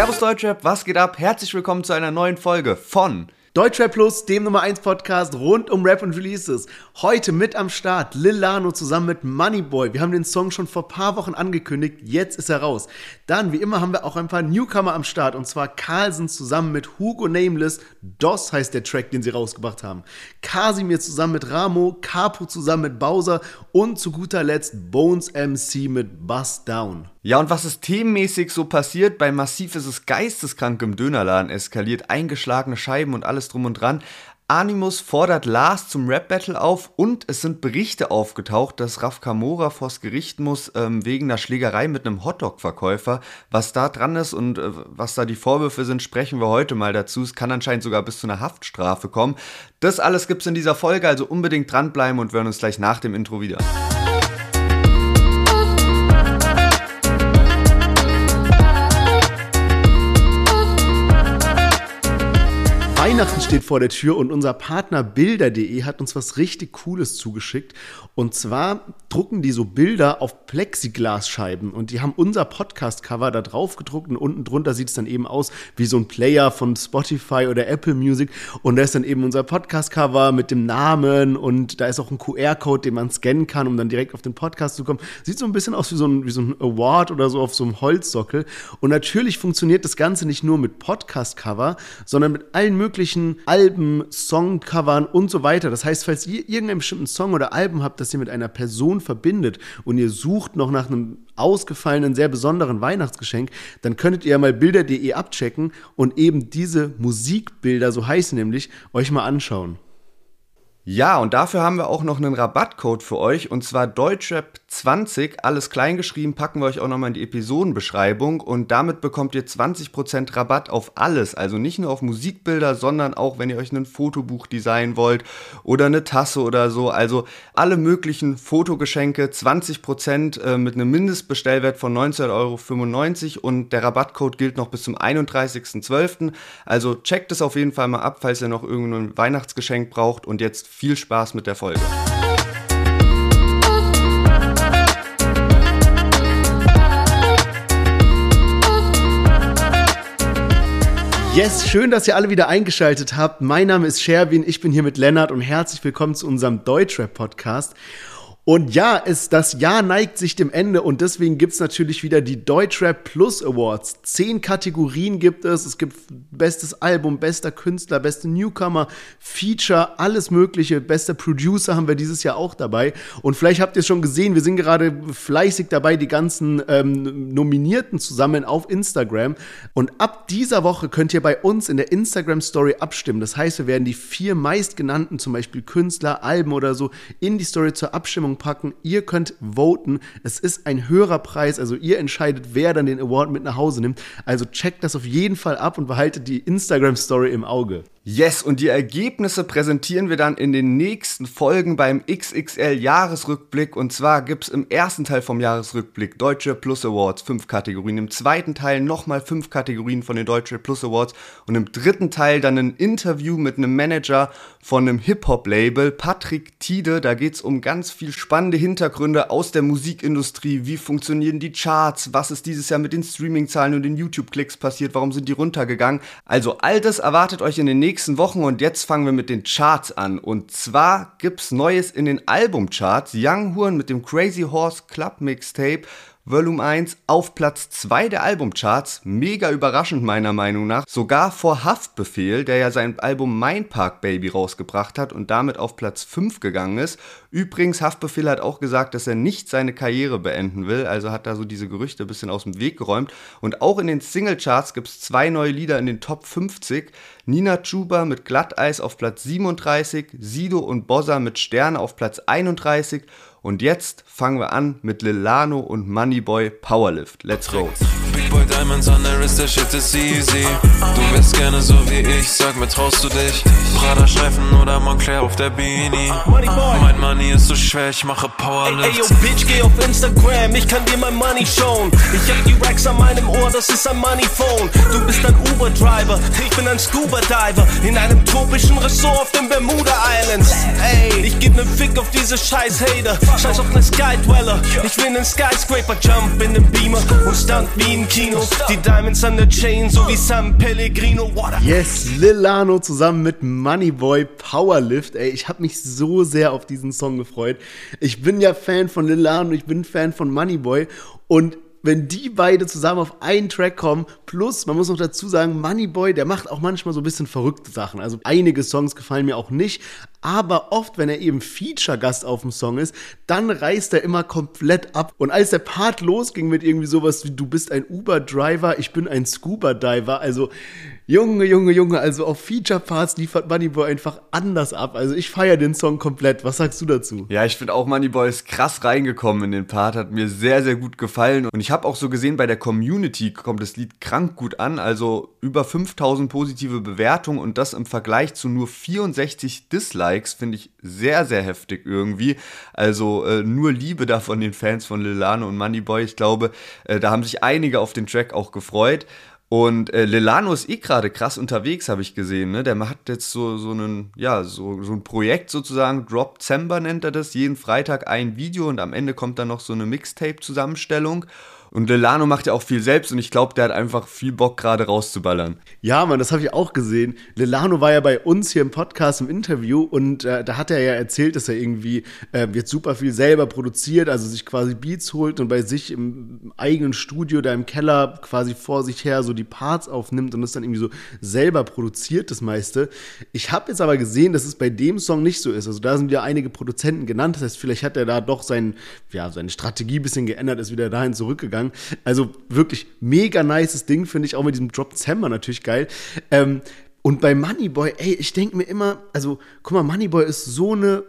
Servus Deutschrap, was geht ab? Herzlich willkommen zu einer neuen Folge von Deutschrap Plus, dem Nummer 1 Podcast rund um Rap und Releases. Heute mit am Start Lil Lano zusammen mit Moneyboy. Wir haben den Song schon vor paar Wochen angekündigt, jetzt ist er raus. Dann, wie immer, haben wir auch ein paar Newcomer am Start und zwar Carlsen zusammen mit Hugo Nameless. DOS heißt der Track, den sie rausgebracht haben. Casimir zusammen mit Ramo, Capo zusammen mit Bowser und zu guter Letzt Bones MC mit Bust Down. Ja, und was ist themenmäßig so passiert? Bei Massiv ist es geisteskrank im Dönerladen eskaliert, eingeschlagene Scheiben und alles drum und dran. Animus fordert Lars zum Rap-Battle auf und es sind Berichte aufgetaucht, dass Raf Kamora vors Gericht muss ähm, wegen einer Schlägerei mit einem Hotdog-Verkäufer. Was da dran ist und äh, was da die Vorwürfe sind, sprechen wir heute mal dazu. Es kann anscheinend sogar bis zu einer Haftstrafe kommen. Das alles gibt's in dieser Folge, also unbedingt dranbleiben und wir hören uns gleich nach dem Intro wieder. Weihnachten steht vor der Tür und unser Partner Bilder.de hat uns was richtig Cooles zugeschickt. Und zwar drucken die so Bilder auf Plexiglasscheiben und die haben unser Podcast-Cover da drauf gedruckt und unten drunter sieht es dann eben aus wie so ein Player von Spotify oder Apple Music. Und da ist dann eben unser Podcast-Cover mit dem Namen und da ist auch ein QR-Code, den man scannen kann, um dann direkt auf den Podcast zu kommen. Sieht so ein bisschen aus wie so ein, wie so ein Award oder so auf so einem Holzsockel. Und natürlich funktioniert das Ganze nicht nur mit Podcast-Cover, sondern mit allen möglichen möglichen Alben, Songcovern und so weiter. Das heißt, falls ihr irgendeinen bestimmten Song oder Album habt, das ihr mit einer Person verbindet und ihr sucht noch nach einem ausgefallenen, sehr besonderen Weihnachtsgeschenk, dann könntet ihr mal bilder.de abchecken und eben diese Musikbilder, so heißen nämlich, euch mal anschauen. Ja, und dafür haben wir auch noch einen Rabattcode für euch und zwar Deutschrap20, alles kleingeschrieben, packen wir euch auch nochmal in die Episodenbeschreibung. Und damit bekommt ihr 20% Rabatt auf alles, also nicht nur auf Musikbilder, sondern auch wenn ihr euch ein Fotobuch designen wollt oder eine Tasse oder so, also alle möglichen Fotogeschenke, 20% äh, mit einem Mindestbestellwert von 19,95 Euro und der Rabattcode gilt noch bis zum 31.12. Also checkt es auf jeden Fall mal ab, falls ihr noch irgendein Weihnachtsgeschenk braucht. Und jetzt viel Spaß mit der Folge. Yes, schön, dass ihr alle wieder eingeschaltet habt. Mein Name ist Sherwin, ich bin hier mit Lennart und herzlich willkommen zu unserem Deutschrap-Podcast. Und ja, es, das Jahr neigt sich dem Ende und deswegen gibt es natürlich wieder die Deutschrap Plus Awards. Zehn Kategorien gibt es. Es gibt bestes Album, bester Künstler, beste Newcomer, Feature, alles mögliche. Bester Producer haben wir dieses Jahr auch dabei. Und vielleicht habt ihr es schon gesehen, wir sind gerade fleißig dabei, die ganzen ähm, Nominierten zu sammeln auf Instagram. Und ab dieser Woche könnt ihr bei uns in der Instagram Story abstimmen. Das heißt, wir werden die vier meistgenannten, zum Beispiel Künstler, Alben oder so, in die Story zur Abstimmung Abstimmung packen. Ihr könnt voten. Es ist ein höherer Preis, also ihr entscheidet, wer dann den Award mit nach Hause nimmt. Also checkt das auf jeden Fall ab und behaltet die Instagram Story im Auge. Yes, und die Ergebnisse präsentieren wir dann in den nächsten Folgen beim XXL Jahresrückblick. Und zwar gibt es im ersten Teil vom Jahresrückblick Deutsche Plus Awards, fünf Kategorien. Im zweiten Teil nochmal fünf Kategorien von den Deutsche Plus Awards. Und im dritten Teil dann ein Interview mit einem Manager von einem Hip-Hop-Label, Patrick Tiede. Da geht es um ganz viel spannende Hintergründe aus der Musikindustrie. Wie funktionieren die Charts? Was ist dieses Jahr mit den Streaming-Zahlen und den YouTube-Klicks passiert? Warum sind die runtergegangen? Also all das erwartet euch in den nächsten nächsten Wochen und jetzt fangen wir mit den Charts an. Und zwar gibt's Neues in den Albumcharts. Young Horn mit dem Crazy Horse Club Mixtape Volume 1 auf Platz 2 der Albumcharts. Mega überraschend meiner Meinung nach. Sogar vor Haftbefehl, der ja sein Album Mein Park Baby rausgebracht hat und damit auf Platz 5 gegangen ist. Übrigens, Haftbefehl hat auch gesagt, dass er nicht seine Karriere beenden will. Also hat da so diese Gerüchte ein bisschen aus dem Weg geräumt. Und auch in den Singlecharts gibt es zwei neue Lieder in den Top 50. Nina Chuba mit Glatteis auf Platz 37, Sido und Bossa mit Sterne auf Platz 31 und jetzt fangen wir an mit Lilano und Moneyboy Powerlift. Let's go. Boy Diamonds on der Wrist, der Shit ist easy. Du wärst gerne so wie ich, sag mir, traust du dich? Prada Streifen oder Montclair auf der Beanie. Mein Money ist so schwer, ich mache Powerlift. Ey, ey, yo, Bitch, geh auf Instagram, ich kann dir mein Money showen. Ich hab die Racks an meinem Ohr, das ist ein Moneyphone. Du bist ein Uber-Driver, ich bin ein Scuba-Diver. In einem tropischen Ressort auf den Bermuda Islands. Ey, ich geb nen Fick auf diese scheiß Hater. Scheiß auf ne Skydweller. Ich will nen Skyscraper Jump in den Beamer und stunt wie ein Kino. Die Diamonds an der Chain, so wie San Pellegrino. Yes, Lilano zusammen mit Moneyboy Powerlift. Ey, ich habe mich so sehr auf diesen Song gefreut. Ich bin ja Fan von Lilano, ich bin Fan von Moneyboy und wenn die beide zusammen auf einen Track kommen, plus, man muss noch dazu sagen, Moneyboy, der macht auch manchmal so ein bisschen verrückte Sachen. Also einige Songs gefallen mir auch nicht, aber oft, wenn er eben Feature-Gast auf dem Song ist, dann reißt er immer komplett ab. Und als der Part losging mit irgendwie sowas wie, du bist ein Uber-Driver, ich bin ein Scuba-Diver, also Junge, Junge, Junge, also auf Feature-Parts liefert Moneyboy einfach anders ab. Also ich feiere den Song komplett. Was sagst du dazu? Ja, ich finde auch Moneyboy ist krass reingekommen in den Part, hat mir sehr, sehr gut gefallen. Und ich habe auch so gesehen, bei der Community kommt das Lied krank gut an. Also über 5000 positive Bewertungen und das im Vergleich zu nur 64 Dislikes finde ich sehr, sehr heftig irgendwie. Also äh, nur Liebe da von den Fans von Lilano und Moneyboy. Ich glaube, äh, da haben sich einige auf den Track auch gefreut. Und äh, Lelano ist eh gerade krass unterwegs, habe ich gesehen. Ne? Der hat jetzt so, so, einen, ja, so, so ein Projekt sozusagen, Drop Zember nennt er das, jeden Freitag ein Video und am Ende kommt dann noch so eine Mixtape-Zusammenstellung. Und Lelano macht ja auch viel selbst und ich glaube, der hat einfach viel Bock, gerade rauszuballern. Ja, Mann, das habe ich auch gesehen. Lelano war ja bei uns hier im Podcast im Interview und äh, da hat er ja erzählt, dass er irgendwie äh, jetzt super viel selber produziert, also sich quasi Beats holt und bei sich im eigenen Studio, da im Keller quasi vor sich her so die Parts aufnimmt und das dann irgendwie so selber produziert, das meiste. Ich habe jetzt aber gesehen, dass es bei dem Song nicht so ist. Also da sind ja einige Produzenten genannt, das heißt, vielleicht hat er da doch sein, ja, seine Strategie ein bisschen geändert, ist wieder dahin zurückgegangen gegangen. Also wirklich mega nices Ding, finde ich auch mit diesem Drop Hammer natürlich geil. Ähm, und bei Moneyboy, ey, ich denke mir immer, also guck mal, Moneyboy ist so eine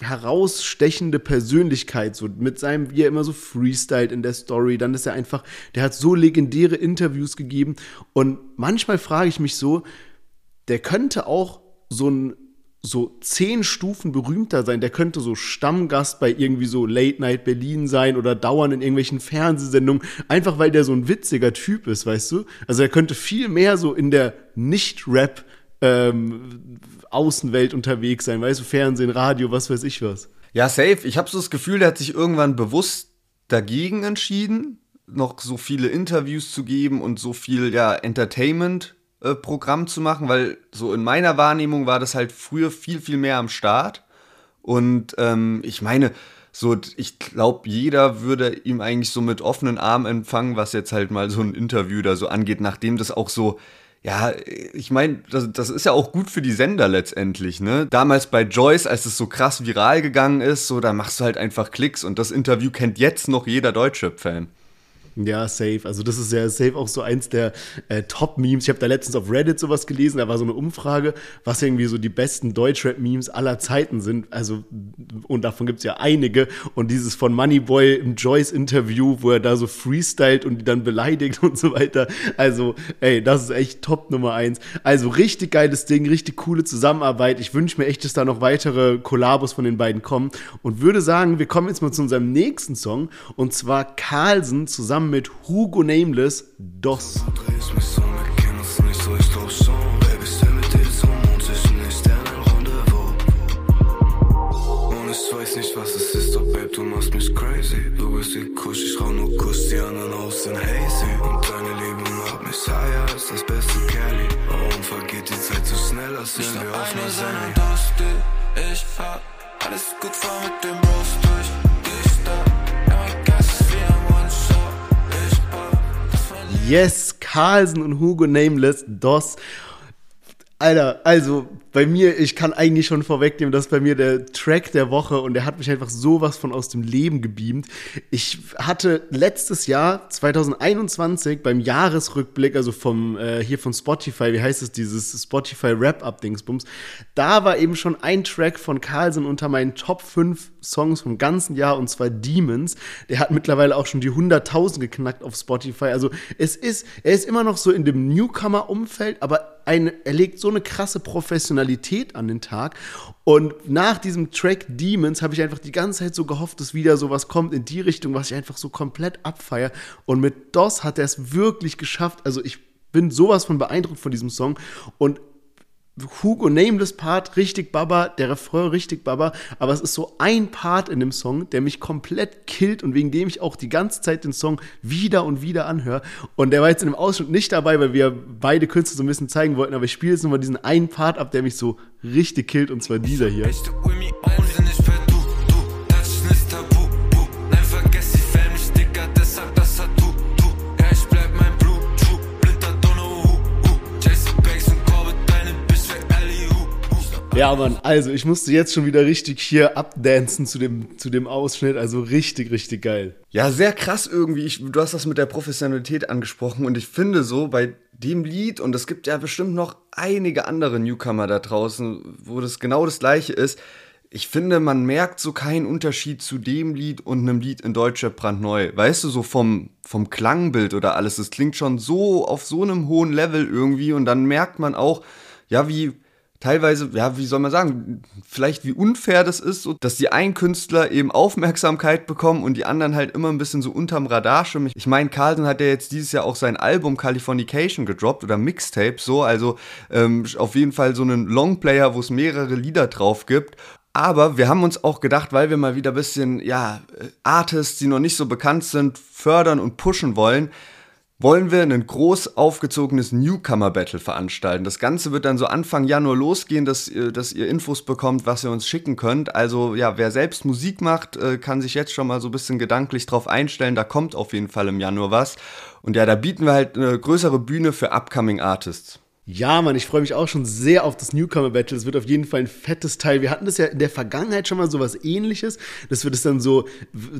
herausstechende Persönlichkeit, so mit seinem, wie er immer so freestylt in der Story, dann ist er einfach, der hat so legendäre Interviews gegeben und manchmal frage ich mich so, der könnte auch so ein so zehn Stufen berühmter sein. Der könnte so Stammgast bei irgendwie so Late Night Berlin sein oder dauernd in irgendwelchen Fernsehsendungen, einfach weil der so ein witziger Typ ist, weißt du? Also er könnte viel mehr so in der Nicht-Rap ähm, Außenwelt unterwegs sein, weißt du, Fernsehen, Radio, was weiß ich was. Ja, safe. Ich habe so das Gefühl, der hat sich irgendwann bewusst dagegen entschieden, noch so viele Interviews zu geben und so viel ja Entertainment äh, Programm zu machen, weil so in meiner Wahrnehmung war das halt früher viel, viel mehr am Start. Und ähm, ich meine, so, ich glaube, jeder würde ihm eigentlich so mit offenen Armen empfangen, was jetzt halt mal so ein Interview da so angeht, nachdem das auch so, ja, ich meine, das, das ist ja auch gut für die Sender letztendlich, ne? Damals bei Joyce, als es so krass viral gegangen ist, so, da machst du halt einfach Klicks und das Interview kennt jetzt noch jeder deutsche Fan. Ja, safe. Also das ist ja safe auch so eins der äh, Top-Memes. Ich habe da letztens auf Reddit sowas gelesen, da war so eine Umfrage, was irgendwie so die besten Deutschrap-Memes aller Zeiten sind. Also, und davon gibt's ja einige. Und dieses von Moneyboy im Joyce-Interview, wo er da so freestylt und die dann beleidigt und so weiter. Also, ey, das ist echt Top Nummer eins. Also richtig geiles Ding, richtig coole Zusammenarbeit. Ich wünsche mir echt, dass da noch weitere Kollabos von den beiden kommen. Und würde sagen, wir kommen jetzt mal zu unserem nächsten Song. Und zwar Carlsen zusammen zusammen mit Hugo Nameless DOS. weiß nicht, was es ist, doch Babe, du machst mich crazy. Du bist wie Kusch, ich rauch nur Kuss, die anderen aus sind hazy. Und deine Liebe macht mich higher als das beste Kelly. Warum vergeht die Zeit so schnell, als wären wir auf einer Sendung? Ich hab alles gut vor mit dem Roast Yes, Carlsen und Hugo Nameless, DOS. Alter, also bei mir, ich kann eigentlich schon vorwegnehmen, dass bei mir der Track der Woche und der hat mich einfach sowas von aus dem Leben gebeamt. Ich hatte letztes Jahr, 2021, beim Jahresrückblick, also vom, äh, hier von Spotify, wie heißt es, dieses Spotify Rap-Up-Dingsbums, da war eben schon ein Track von Carlsen unter meinen Top 5 Songs vom ganzen Jahr und zwar Demons. Der hat mittlerweile auch schon die 100.000 geknackt auf Spotify. Also es ist, er ist immer noch so in dem Newcomer-Umfeld, aber ein, er legt so eine krasse Professionalität an den Tag. Und nach diesem Track Demons habe ich einfach die ganze Zeit so gehofft, dass wieder sowas kommt in die Richtung, was ich einfach so komplett abfeiere. Und mit DOS hat er es wirklich geschafft. Also ich bin sowas von beeindruckt von diesem Song. Und Hugo Nameless Part richtig Baba, der Refrain richtig Baba, aber es ist so ein Part in dem Song, der mich komplett killt und wegen dem ich auch die ganze Zeit den Song wieder und wieder anhöre. Und der war jetzt in dem Ausschnitt nicht dabei, weil wir beide Künstler so ein bisschen zeigen wollten, aber ich spiele jetzt nochmal diesen einen Part ab, der mich so richtig killt und zwar dieser hier. Ja, Mann, also ich musste jetzt schon wieder richtig hier abdancen zu dem, zu dem Ausschnitt. Also richtig, richtig geil. Ja, sehr krass irgendwie. Ich, du hast das mit der Professionalität angesprochen und ich finde so bei dem Lied, und es gibt ja bestimmt noch einige andere Newcomer da draußen, wo das genau das gleiche ist. Ich finde, man merkt so keinen Unterschied zu dem Lied und einem Lied in Deutscher brandneu. Weißt du, so vom, vom Klangbild oder alles. Es klingt schon so auf so einem hohen Level irgendwie und dann merkt man auch, ja, wie teilweise, ja, wie soll man sagen, vielleicht wie unfair das ist, so, dass die einen Künstler eben Aufmerksamkeit bekommen und die anderen halt immer ein bisschen so unterm Radar schwimmen. Ich meine, Carlton hat ja jetzt dieses Jahr auch sein Album Californication gedroppt oder Mixtape, so, also ähm, auf jeden Fall so einen Longplayer, wo es mehrere Lieder drauf gibt. Aber wir haben uns auch gedacht, weil wir mal wieder ein bisschen, ja, Artists, die noch nicht so bekannt sind, fördern und pushen wollen, wollen wir ein groß aufgezogenes Newcomer-Battle veranstalten. Das Ganze wird dann so Anfang Januar losgehen, dass, dass ihr Infos bekommt, was ihr uns schicken könnt. Also ja, wer selbst Musik macht, äh, kann sich jetzt schon mal so ein bisschen gedanklich drauf einstellen. Da kommt auf jeden Fall im Januar was. Und ja, da bieten wir halt eine größere Bühne für Upcoming Artists. Ja, Mann, ich freue mich auch schon sehr auf das Newcomer Battle. Es wird auf jeden Fall ein fettes Teil. Wir hatten das ja in der Vergangenheit schon mal so was ähnliches. Das wird es dann so,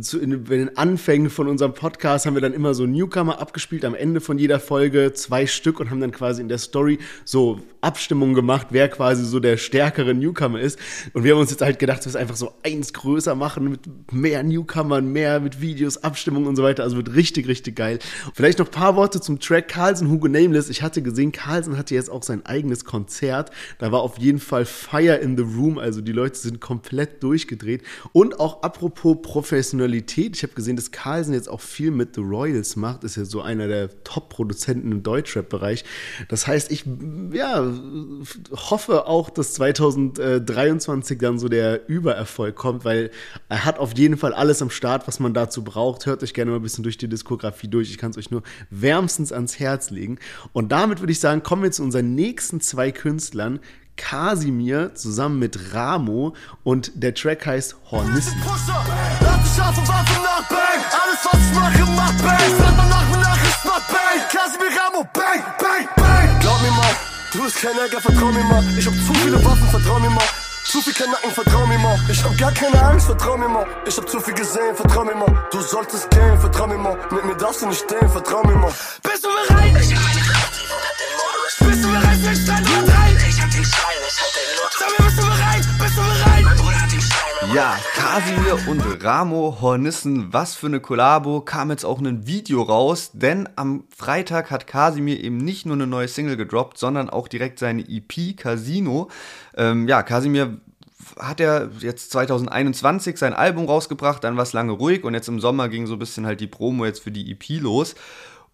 zu, in, den Anfängen von unserem Podcast haben wir dann immer so Newcomer abgespielt am Ende von jeder Folge, zwei Stück und haben dann quasi in der Story so Abstimmungen gemacht, wer quasi so der stärkere Newcomer ist. Und wir haben uns jetzt halt gedacht, wir es einfach so eins größer machen mit mehr Newcomern, mehr mit Videos, Abstimmungen und so weiter. Also wird richtig, richtig geil. Vielleicht noch ein paar Worte zum Track Carlson, Hugo Nameless. Ich hatte gesehen, Carlson hatte jetzt auch sein eigenes Konzert. Da war auf jeden Fall Fire in the Room, also die Leute sind komplett durchgedreht. Und auch apropos Professionalität, ich habe gesehen, dass Carlsen jetzt auch viel mit The Royals macht, ist ja so einer der Top-Produzenten im Deutschrap-Bereich. Das heißt, ich ja, hoffe auch, dass 2023 dann so der Übererfolg kommt, weil er hat auf jeden Fall alles am Start, was man dazu braucht. Hört euch gerne mal ein bisschen durch die Diskografie durch. Ich kann es euch nur wärmstens ans Herz legen. Und damit würde ich sagen, kommen wir zu unseren nächsten zwei Künstlern. Kasimir zusammen mit Ramo und der Track heißt Hornissen. Du bist kein Ärger, vertrau mir mal. Ich hab zu viele Waffen, vertrau mir mal. Zu viel Kanacken, vertrau mir mal. Ich hab gar keine Angst, vertrau mir mal. Ich hab zu viel gesehen, vertrau mir mal. Du solltest gehen, vertrau mir mal. Mit mir darfst du nicht stehen, vertrau mir mal. Bist du bereit? Ich hab meine bist Ja, Kasimir und Ramo Hornissen, was für eine Kollabo, kam jetzt auch ein Video raus, denn am Freitag hat Kasimir eben nicht nur eine neue Single gedroppt, sondern auch direkt seine EP Casino. Ähm, ja, Kasimir hat er jetzt 2021 sein Album rausgebracht, dann war es lange ruhig und jetzt im Sommer ging so ein bisschen halt die Promo jetzt für die EP los.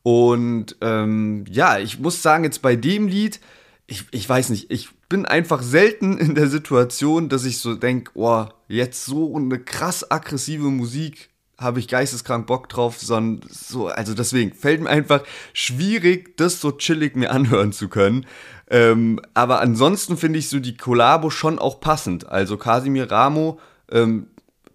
Und ähm, ja, ich muss sagen, jetzt bei dem Lied, ich, ich weiß nicht, ich bin einfach selten in der Situation, dass ich so denke, oh, jetzt so eine krass aggressive Musik habe ich geisteskrank Bock drauf, sondern so, also deswegen fällt mir einfach schwierig, das so chillig mir anhören zu können. Ähm, aber ansonsten finde ich so die Kollabo schon auch passend. Also Casimir Ramo ähm,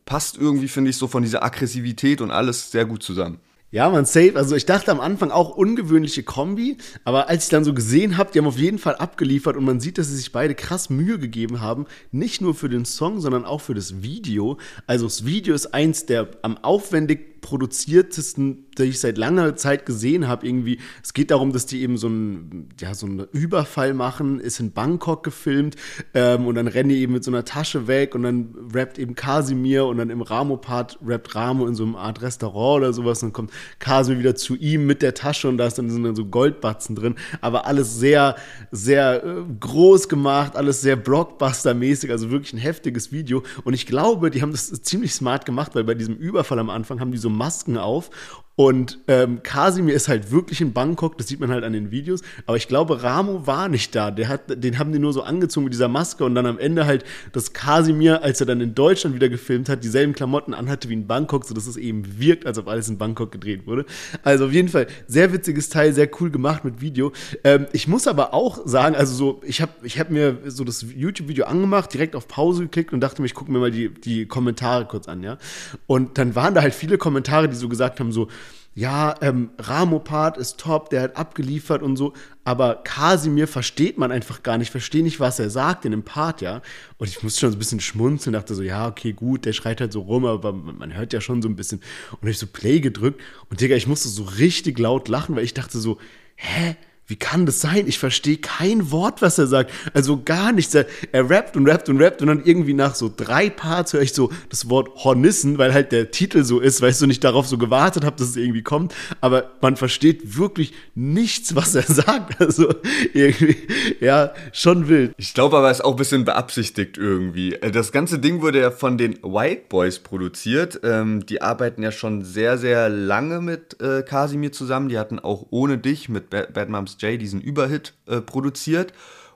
passt irgendwie, finde ich, so von dieser Aggressivität und alles sehr gut zusammen. Ja, man, safe. Also ich dachte am Anfang auch ungewöhnliche Kombi, aber als ich dann so gesehen habe, die haben auf jeden Fall abgeliefert und man sieht, dass sie sich beide krass Mühe gegeben haben, nicht nur für den Song, sondern auch für das Video. Also das Video ist eins der am aufwendig produziertesten, die ich seit langer Zeit gesehen habe. Irgendwie, es geht darum, dass die eben so einen, ja, so einen Überfall machen, ist in Bangkok gefilmt ähm, und dann rennen die eben mit so einer Tasche weg und dann rappt eben Kasimir und dann im Ramo-Part rappt Ramo in so einer Art Restaurant oder sowas und dann kommt Kasimir wieder zu ihm mit der Tasche und da dann, sind dann so Goldbatzen drin, aber alles sehr, sehr äh, groß gemacht, alles sehr Blockbuster-mäßig, also wirklich ein heftiges Video und ich glaube, die haben das ziemlich smart gemacht, weil bei diesem Überfall am Anfang haben die so Masken auf Und ähm, Kasimir ist halt wirklich in Bangkok, das sieht man halt an den Videos. Aber ich glaube, Ramo war nicht da. Der hat, den haben die nur so angezogen mit dieser Maske und dann am Ende halt, dass Kasimir, als er dann in Deutschland wieder gefilmt hat, dieselben Klamotten anhatte wie in Bangkok, sodass es eben wirkt, als ob alles in Bangkok gedreht wurde. Also auf jeden Fall sehr witziges Teil, sehr cool gemacht mit Video. Ähm, ich muss aber auch sagen, also so, ich habe ich hab mir so das YouTube-Video angemacht, direkt auf Pause geklickt und dachte mir, ich gucke mir mal die, die Kommentare kurz an, ja. Und dann waren da halt viele Kommentare, die so gesagt haben, so, ja, ähm, Ramopart ist top, der hat abgeliefert und so, aber Kasimir versteht man einfach gar nicht, verstehe nicht, was er sagt in dem Part, ja. Und ich musste schon so ein bisschen schmunzeln, dachte so, ja, okay, gut, der schreit halt so rum, aber man hört ja schon so ein bisschen. Und ich so Play gedrückt und Digga, ich musste so richtig laut lachen, weil ich dachte so, hä? Wie kann das sein? Ich verstehe kein Wort, was er sagt. Also gar nichts. Er, er rappt und rappt und rappt und dann irgendwie nach so drei Parts höre ich so das Wort Hornissen, weil halt der Titel so ist, weil ich so nicht darauf so gewartet habe, dass es irgendwie kommt. Aber man versteht wirklich nichts, was er sagt. Also irgendwie, ja, schon wild. Ich glaube aber, es ist auch ein bisschen beabsichtigt irgendwie. Äh, das ganze Ding wurde ja von den White Boys produziert. Ähm, die arbeiten ja schon sehr, sehr lange mit äh, Casimir zusammen. Die hatten auch ohne dich mit Bad Jay diesen Überhit äh, produziert.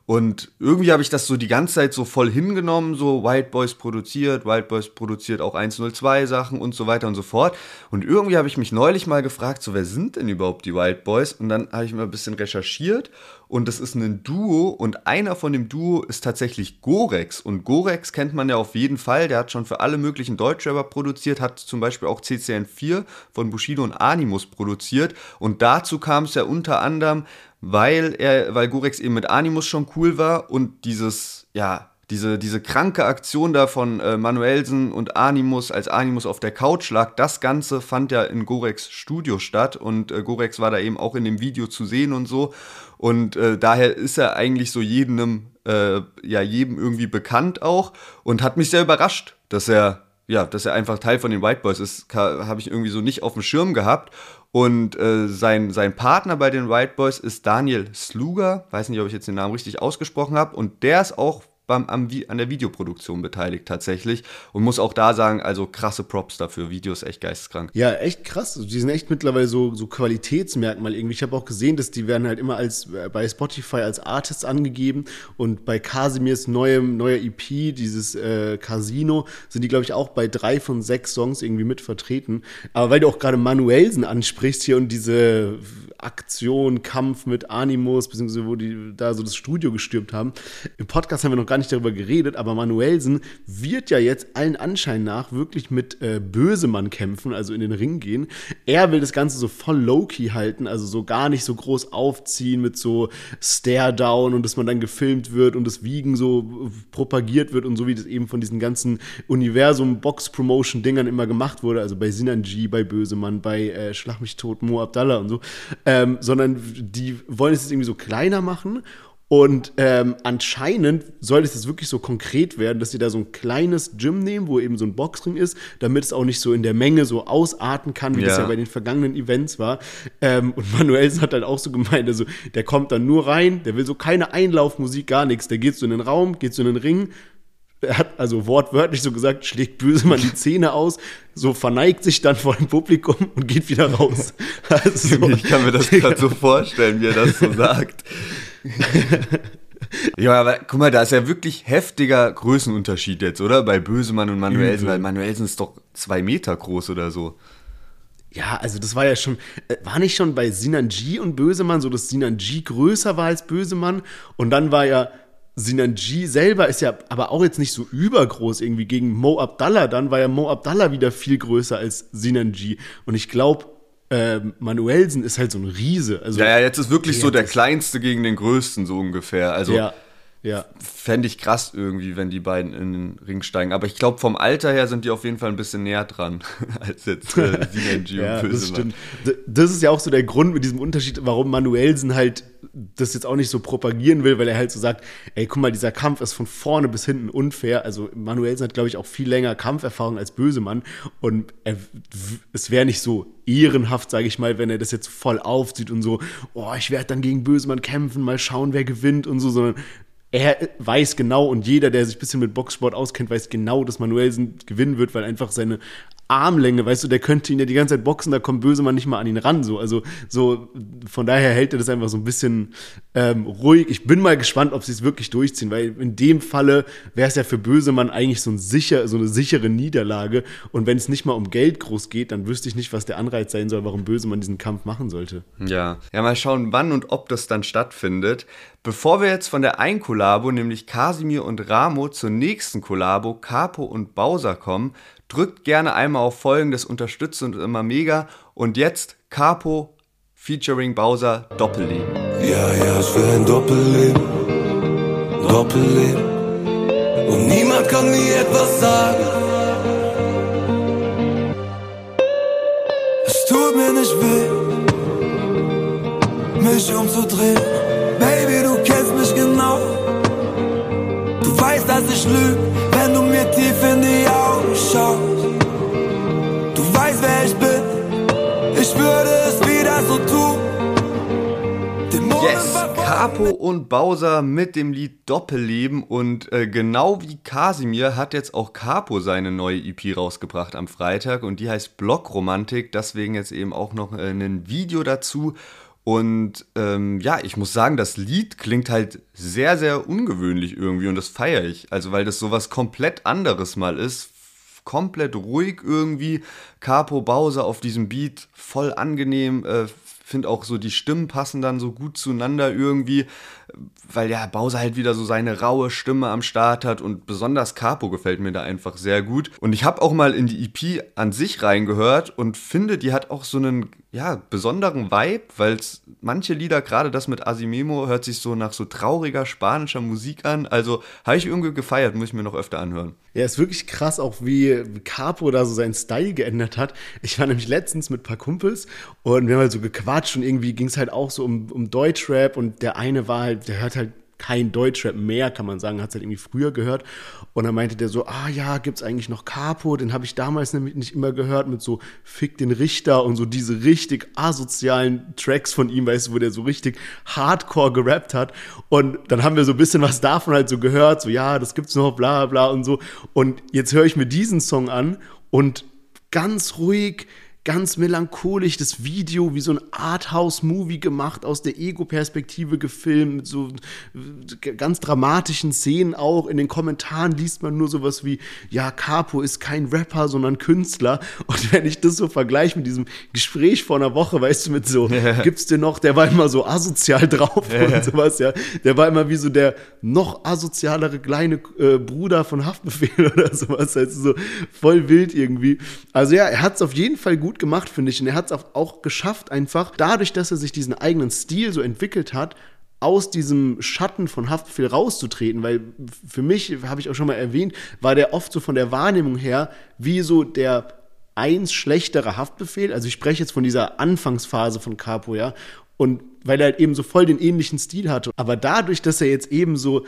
Und irgendwie habe ich das so die ganze Zeit so voll hingenommen, so White Boys produziert, White Boys produziert auch 102 Sachen und so weiter und so fort. Und irgendwie habe ich mich neulich mal gefragt, so wer sind denn überhaupt die White Boys? Und dann habe ich mal ein bisschen recherchiert und das ist ein Duo und einer von dem Duo ist tatsächlich Gorex. Und Gorex kennt man ja auf jeden Fall, der hat schon für alle möglichen Deutschrapper produziert, hat zum Beispiel auch CCN4 von Bushido und Animus produziert. Und dazu kam es ja unter anderem, weil er, weil Gorex eben mit Animus schon cool war und dieses, ja, diese, diese kranke Aktion da von äh, Manuelsen und Animus, als Animus auf der Couch lag, das Ganze fand ja in Gorex Studio statt und äh, Gorex war da eben auch in dem Video zu sehen und so. Und äh, daher ist er eigentlich so jedem, äh, ja, jedem irgendwie bekannt auch und hat mich sehr überrascht, dass er, ja, dass er einfach Teil von den White Boys ist, habe ich irgendwie so nicht auf dem Schirm gehabt. Und äh, sein, sein Partner bei den White Boys ist Daniel Sluger. Weiß nicht, ob ich jetzt den Namen richtig ausgesprochen habe. Und der ist auch beim, am, an der Videoproduktion beteiligt tatsächlich und muss auch da sagen, also krasse Props dafür. Video ist echt geisteskrank. Ja, echt krass. Die sind echt mittlerweile so, so Qualitätsmerkmal irgendwie. Ich habe auch gesehen, dass die werden halt immer als äh, bei Spotify als Artists angegeben und bei Casimirs neuem neuer EP, dieses äh, Casino, sind die glaube ich auch bei drei von sechs Songs irgendwie mit vertreten. Aber weil du auch gerade Manuelsen ansprichst hier und diese Aktion, Kampf mit Animus, beziehungsweise wo die da so das Studio gestürmt haben. Im Podcast haben wir noch gar nicht darüber geredet, aber Manuelsen wird ja jetzt allen Anschein nach wirklich mit äh, Bösemann kämpfen, also in den Ring gehen. Er will das Ganze so voll low-key halten, also so gar nicht so groß aufziehen mit so Stare-Down und dass man dann gefilmt wird und das Wiegen so propagiert wird und so wie das eben von diesen ganzen Universum-Box-Promotion-Dingern immer gemacht wurde, also bei Sinanji, bei Bösemann, bei äh, Schlag mich tot, Mo Abdallah und so ähm, sondern die wollen es jetzt irgendwie so kleiner machen. Und ähm, anscheinend soll es jetzt wirklich so konkret werden, dass sie da so ein kleines Gym nehmen, wo eben so ein Boxring ist, damit es auch nicht so in der Menge so ausarten kann, wie ja. das ja bei den vergangenen Events war. Ähm, und Manuelsen hat halt auch so gemeint, also der kommt dann nur rein, der will so keine Einlaufmusik, gar nichts. Der geht so in den Raum, geht so in den Ring, er hat also wortwörtlich so gesagt, schlägt Bösemann die Zähne aus, so verneigt sich dann vor dem Publikum und geht wieder raus. Also, ich kann mir das gerade so vorstellen, wie er das so sagt. ja, aber guck mal, da ist ja wirklich heftiger Größenunterschied jetzt, oder? Bei Bösemann und Manuelsen, weil Manuelsen ist doch zwei Meter groß oder so. Ja, also das war ja schon, äh, war nicht schon bei Sinanji und Bösemann so, dass Sinanji größer war als Bösemann und dann war ja Sinanji selber ist ja aber auch jetzt nicht so übergroß irgendwie gegen Mo Abdallah. Dann war ja Mo Abdallah wieder viel größer als Sinanji. Und ich glaube, äh, Manuelsen ist halt so ein Riese. Also, ja, ja, jetzt ist wirklich so der Kleinste gegen den Größten, so ungefähr. Also, ja. Ja. Fände ich krass irgendwie, wenn die beiden in den Ring steigen. Aber ich glaube, vom Alter her sind die auf jeden Fall ein bisschen näher dran als jetzt äh, Sinanji ja, und Das stimmt. Das ist ja auch so der Grund mit diesem Unterschied, warum Manuelsen halt das jetzt auch nicht so propagieren will, weil er halt so sagt, ey, guck mal, dieser Kampf ist von vorne bis hinten unfair. Also Manuelsen hat, glaube ich, auch viel länger Kampferfahrung als Bösemann. Und er, es wäre nicht so ehrenhaft, sage ich mal, wenn er das jetzt voll aufzieht und so, oh, ich werde dann gegen Bösemann kämpfen, mal schauen, wer gewinnt und so, sondern er weiß genau und jeder, der sich ein bisschen mit Boxsport auskennt, weiß genau, dass Manuelsen gewinnen wird, weil einfach seine Armlänge, weißt du, der könnte ihn ja die ganze Zeit boxen, da kommt Bösemann nicht mal an ihn ran. So, also so von daher hält er das einfach so ein bisschen ähm, ruhig. Ich bin mal gespannt, ob sie es wirklich durchziehen, weil in dem Falle wäre es ja für Bösemann eigentlich so, ein sicher, so eine sichere Niederlage. Und wenn es nicht mal um Geld groß geht, dann wüsste ich nicht, was der Anreiz sein soll, warum Bösemann diesen Kampf machen sollte. Ja, ja, mal schauen, wann und ob das dann stattfindet. Bevor wir jetzt von der einen Kollabo, nämlich Kasimir und Ramo, zur nächsten Kollabo, Capo und Bowser kommen, drückt gerne einmal auf Folgen, das unterstützt uns immer mega. Und jetzt Capo featuring Bowser Doppelleben. Ja, ja, ich will ein Doppelleben, Doppelleben. Und niemand kann mir etwas sagen. Es tut mir nicht weh, mich umzudrehen. Baby, du kennst mich genau. Du weißt, dass ich lüge, Capo und Bowser mit dem Lied Doppelleben und äh, genau wie Kasimir hat jetzt auch Capo seine neue EP rausgebracht am Freitag und die heißt Blockromantik, deswegen jetzt eben auch noch äh, ein Video dazu und ähm, ja, ich muss sagen, das Lied klingt halt sehr, sehr ungewöhnlich irgendwie und das feiere ich, also weil das sowas komplett anderes mal ist, komplett ruhig irgendwie, Capo Bowser auf diesem Beat, voll angenehm, äh, finde auch so die Stimmen passen dann so gut zueinander irgendwie, weil ja Bowser halt wieder so seine raue Stimme am Start hat und besonders Capo gefällt mir da einfach sehr gut. Und ich habe auch mal in die EP an sich reingehört und finde, die hat auch so einen ja, besonderen Vibe, weil manche Lieder, gerade das mit Asimemo, hört sich so nach so trauriger spanischer Musik an. Also habe ich irgendwie gefeiert, muss ich mir noch öfter anhören. Ja, ist wirklich krass, auch wie Capo da so seinen Style geändert hat. Ich war nämlich letztens mit ein paar Kumpels und wir haben halt so gequatscht und irgendwie ging es halt auch so um, um Deutschrap und der eine war halt, der hört halt kein Deutschrap mehr, kann man sagen, hat es halt irgendwie früher gehört. Und dann meinte der so, ah ja, gibt's eigentlich noch Capo? Den habe ich damals nämlich nicht immer gehört mit so Fick den Richter und so diese richtig asozialen Tracks von ihm, weißt du, wo der so richtig hardcore gerappt hat. Und dann haben wir so ein bisschen was davon halt so gehört, so ja, das gibt's noch, bla bla und so. Und jetzt höre ich mir diesen Song an und ganz ruhig, ganz melancholisch, das Video wie so ein Arthouse-Movie gemacht, aus der Ego-Perspektive gefilmt, mit so äh, ganz dramatischen Szenen auch. In den Kommentaren liest man nur sowas wie, ja, Capo ist kein Rapper, sondern Künstler. Und wenn ich das so vergleiche mit diesem Gespräch vor einer Woche, weißt du, mit so, gibt's dir noch, der war immer so asozial drauf und sowas, ja. Der war immer wie so der noch asozialere kleine äh, Bruder von Haftbefehl oder sowas, also so voll wild irgendwie. Also ja, er hat's auf jeden Fall gut gemacht, finde ich. Und er hat es auch geschafft, einfach dadurch, dass er sich diesen eigenen Stil so entwickelt hat, aus diesem Schatten von Haftbefehl rauszutreten, weil für mich, habe ich auch schon mal erwähnt, war der oft so von der Wahrnehmung her wie so der eins schlechtere Haftbefehl. Also ich spreche jetzt von dieser Anfangsphase von Capo, ja. Und weil er halt eben so voll den ähnlichen Stil hatte. Aber dadurch, dass er jetzt eben so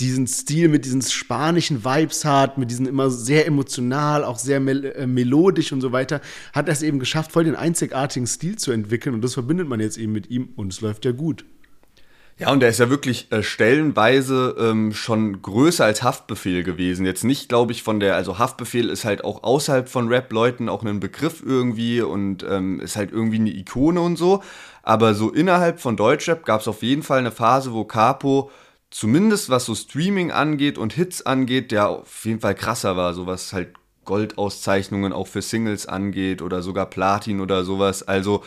diesen Stil mit diesen spanischen Vibes hat, mit diesen immer sehr emotional, auch sehr mel äh, melodisch und so weiter, hat er es eben geschafft, voll den einzigartigen Stil zu entwickeln und das verbindet man jetzt eben mit ihm und es läuft ja gut. Ja, und der ist ja wirklich äh, stellenweise ähm, schon größer als Haftbefehl gewesen. Jetzt nicht, glaube ich, von der, also Haftbefehl ist halt auch außerhalb von Rap-Leuten auch ein Begriff irgendwie und ähm, ist halt irgendwie eine Ikone und so. Aber so innerhalb von Deutschrap gab es auf jeden Fall eine Phase, wo Capo zumindest was so Streaming angeht und Hits angeht, der auf jeden Fall krasser war, so was halt Goldauszeichnungen auch für Singles angeht oder sogar Platin oder sowas. Also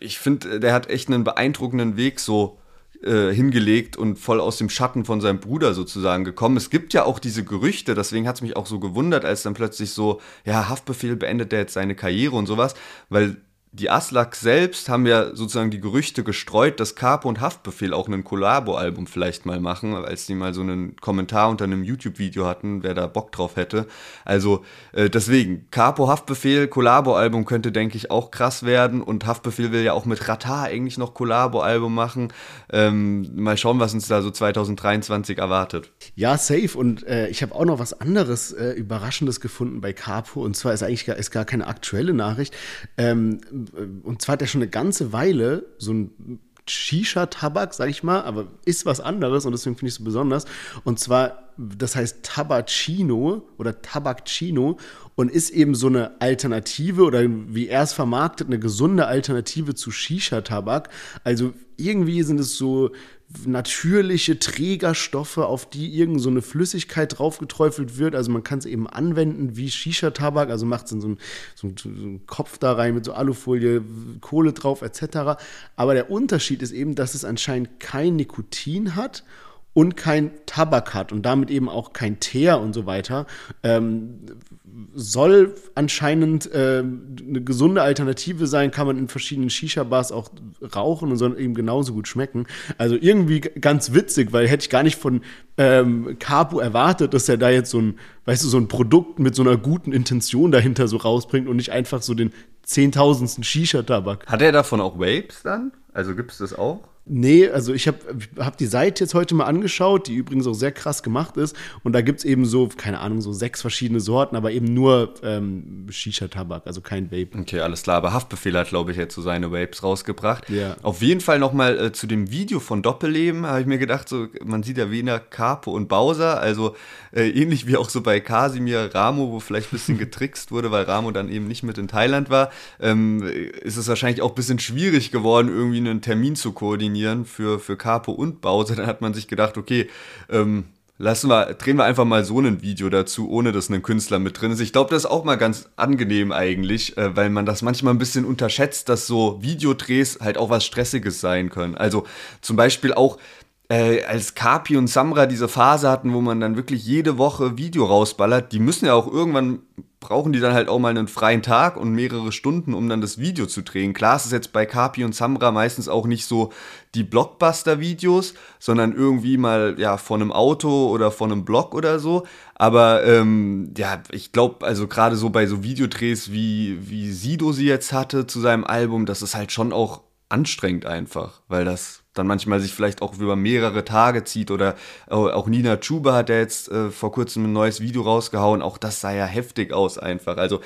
ich finde, der hat echt einen beeindruckenden Weg so äh, hingelegt und voll aus dem Schatten von seinem Bruder sozusagen gekommen. Es gibt ja auch diese Gerüchte, deswegen hat es mich auch so gewundert, als dann plötzlich so, ja, Haftbefehl beendet der jetzt seine Karriere und sowas, weil die Aslak selbst haben ja sozusagen die Gerüchte gestreut, dass Capo und Haftbefehl auch ein Collabo-Album vielleicht mal machen, als die mal so einen Kommentar unter einem YouTube-Video hatten, wer da Bock drauf hätte. Also äh, deswegen, Capo, Haftbefehl, Collabo-Album könnte, denke ich, auch krass werden und Haftbefehl will ja auch mit Rata eigentlich noch Collabo-Album machen. Ähm, mal schauen, was uns da so 2023 erwartet. Ja, safe. Und äh, ich habe auch noch was anderes äh, Überraschendes gefunden bei Capo. Und zwar ist eigentlich gar, ist gar keine aktuelle Nachricht. Ähm, und zwar hat er schon eine ganze Weile so ein Shisha-Tabak, sag ich mal, aber ist was anderes und deswegen finde ich es so besonders. Und zwar das heißt Tabacino oder Tabakcino und ist eben so eine Alternative oder wie er es vermarktet, eine gesunde Alternative zu Shisha-Tabak. Also irgendwie sind es so natürliche Trägerstoffe, auf die irgend so eine Flüssigkeit draufgeträufelt wird. Also man kann es eben anwenden wie Shisha-Tabak, also macht es in so, einen, so einen Kopf da rein mit so Alufolie, Kohle drauf etc. Aber der Unterschied ist eben, dass es anscheinend kein Nikotin hat und kein Tabak hat und damit eben auch kein Teer und so weiter, ähm, soll anscheinend äh, eine gesunde Alternative sein, kann man in verschiedenen Shisha-Bars auch rauchen und soll eben genauso gut schmecken. Also irgendwie ganz witzig, weil hätte ich gar nicht von ähm, Capo erwartet, dass er da jetzt so ein, weißt du, so ein Produkt mit so einer guten Intention dahinter so rausbringt und nicht einfach so den zehntausendsten Shisha-Tabak. Hat er davon auch Vapes dann? Also gibt es das auch? Nee, also ich habe hab die Seite jetzt heute mal angeschaut, die übrigens auch sehr krass gemacht ist. Und da gibt es eben so, keine Ahnung, so sechs verschiedene Sorten, aber eben nur ähm, Shisha-Tabak, also kein Vape. Okay, alles klar. Aber Haftbefehl hat, glaube ich, jetzt so seine Vapes rausgebracht. Ja. Auf jeden Fall nochmal äh, zu dem Video von Doppelleben, habe ich mir gedacht, so, man sieht ja weniger Capo und Bowser, also äh, ähnlich wie auch so bei Kasimir Ramo, wo vielleicht ein bisschen getrickst wurde, weil Ramo dann eben nicht mit in Thailand war, ähm, ist es wahrscheinlich auch ein bisschen schwierig geworden, irgendwie einen Termin zu koordinieren für, für Capo und Bowser. Dann hat man sich gedacht, okay, ähm, lassen wir, drehen wir einfach mal so ein Video dazu, ohne dass ein Künstler mit drin ist. Ich glaube, das ist auch mal ganz angenehm eigentlich, äh, weil man das manchmal ein bisschen unterschätzt, dass so Videodrehs halt auch was Stressiges sein können. Also zum Beispiel auch äh, als Kapi und Samra diese Phase hatten, wo man dann wirklich jede Woche Video rausballert, die müssen ja auch irgendwann brauchen die dann halt auch mal einen freien Tag und mehrere Stunden, um dann das Video zu drehen. Klar, es ist jetzt bei Kapi und Samra meistens auch nicht so die Blockbuster-Videos, sondern irgendwie mal ja von einem Auto oder von einem Blog oder so. Aber ähm, ja, ich glaube, also gerade so bei so Videodrehs, wie, wie Sido sie jetzt hatte zu seinem Album, das ist halt schon auch anstrengend einfach, weil das dann manchmal sich vielleicht auch über mehrere Tage zieht oder auch Nina Chuba hat ja jetzt äh, vor kurzem ein neues Video rausgehauen, auch das sah ja heftig aus einfach. Also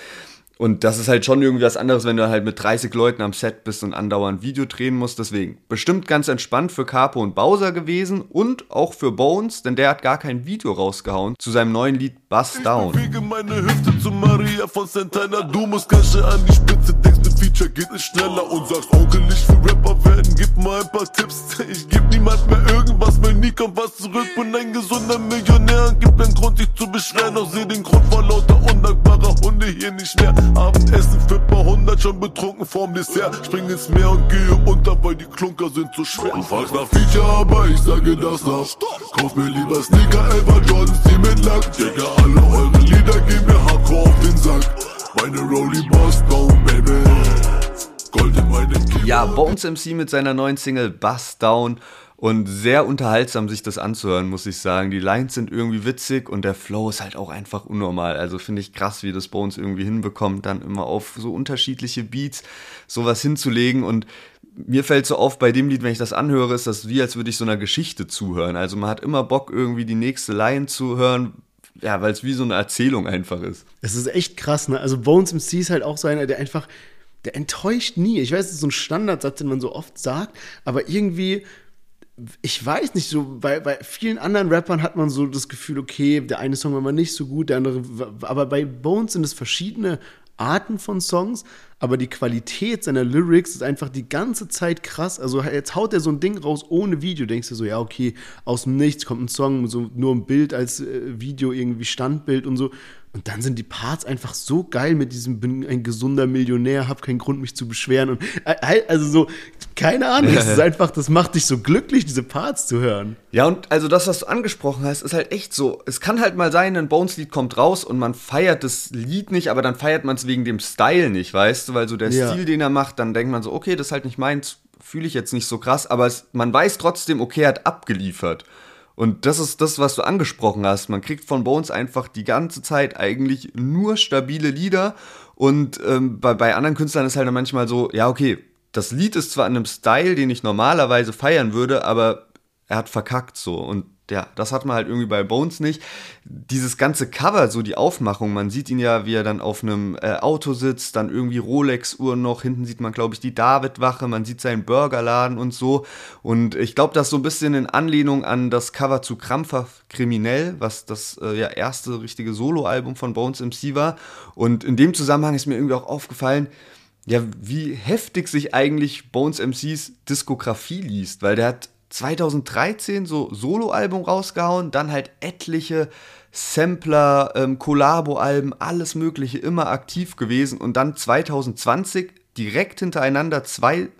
und das ist halt schon irgendwie was anderes, wenn du halt mit 30 Leuten am Set bist und andauernd Video drehen musst. Deswegen bestimmt ganz entspannt für Capo und Bowser gewesen und auch für Bones, denn der hat gar kein Video rausgehauen zu seinem neuen Lied Bust Down. Ich bewege meine Hüfte zu Maria von Santana. Du musst Kasche an die Spitze, mit Feature geht es schneller und sagst, Onkel, ich will Rapper werden, gib mal ein paar Tipps. Ich geb niemand mehr irgendwas, weil nie kommt was zurück. Bin ein gesunder Millionär, gibt keinen Grund, dich zu beschweren. Doch seh den Grund vor lauter undankbarer Hunde hier nicht mehr. Abendessen für paar hundert, schon betrunken vorm Dessert. Spring ins Meer und gehe unter, weil die Klunker sind zu schwer. Du fragst nach Feature, aber ich sage das nach. Kauf mir lieber Sneaker, Elva Jordans, die mit Lack. Digga, alle eure Lieder gehen mir hardcore auf den Sack. Meine Rolli Boss Down, Baby. Gold in meine Kiefer. Ja, Bones MC mit seiner neuen Single Bust Down und sehr unterhaltsam sich das anzuhören, muss ich sagen. Die Lines sind irgendwie witzig und der Flow ist halt auch einfach unnormal. Also finde ich krass, wie das Bones irgendwie hinbekommt, dann immer auf so unterschiedliche Beats sowas hinzulegen und mir fällt so auf bei dem Lied, wenn ich das anhöre, ist das wie, als würde ich so einer Geschichte zuhören. Also man hat immer Bock, irgendwie die nächste Line zu hören, ja, weil es wie so eine Erzählung einfach ist. Es ist echt krass, ne? Also Bones MC ist halt auch so einer, der einfach, der enttäuscht nie. Ich weiß, das ist so ein Standardsatz, den man so oft sagt, aber irgendwie, ich weiß nicht, so bei, bei vielen anderen Rappern hat man so das Gefühl, okay, der eine Song war mal nicht so gut, der andere, aber bei Bones sind es verschiedene Arten von Songs, aber die Qualität seiner Lyrics ist einfach die ganze Zeit krass. Also jetzt haut er so ein Ding raus ohne Video, denkst du so, ja, okay, aus dem Nichts kommt ein Song, so nur ein Bild als äh, Video, irgendwie Standbild und so. Und dann sind die Parts einfach so geil mit diesem bin ein gesunder Millionär, hab keinen Grund mich zu beschweren und äh, also so keine Ahnung, das ist einfach, das macht dich so glücklich diese Parts zu hören. Ja, und also das, was du angesprochen hast, ist halt echt so. Es kann halt mal sein, ein Bones-Lied kommt raus und man feiert das Lied nicht, aber dann feiert man es wegen dem Style nicht, weißt du? Weil so der Ja. Stil, den er macht, dann denkt man so, okay, das ist halt nicht meins, fühle ich jetzt nicht so krass, aber es, man weiß trotzdem, okay, er hat abgeliefert. Und das ist das, was du angesprochen hast. Man kriegt von Bones einfach die ganze Zeit eigentlich nur stabile Lieder. Und ähm, bei, bei anderen Künstlern ist halt dann manchmal so, ja, okay, das Lied ist zwar in einem Style, den ich normalerweise feiern würde, aber er hat verkackt so. Und ja, das hat man halt irgendwie bei Bones nicht. Dieses ganze Cover, so die Aufmachung, man sieht ihn ja, wie er dann auf einem äh, Auto sitzt, dann irgendwie Rolex-Uhr noch, hinten sieht man, glaube ich, die David-Wache, man sieht seinen Burgerladen und so. Und ich glaube, das so ein bisschen in Anlehnung an das Cover zu Krampfhaft Kriminell, was das äh, ja erste richtige Soloalbum von Bones MC war. Und in dem Zusammenhang ist mir irgendwie auch aufgefallen, ja, wie heftig sich eigentlich Bones MCs Diskografie liest, weil der hat 2013 so Soloalbum rausgehauen, dann halt etliche Sampler, ähm, Collabo-Alben, alles Mögliche immer aktiv gewesen und dann 2020 direkt hintereinander zwei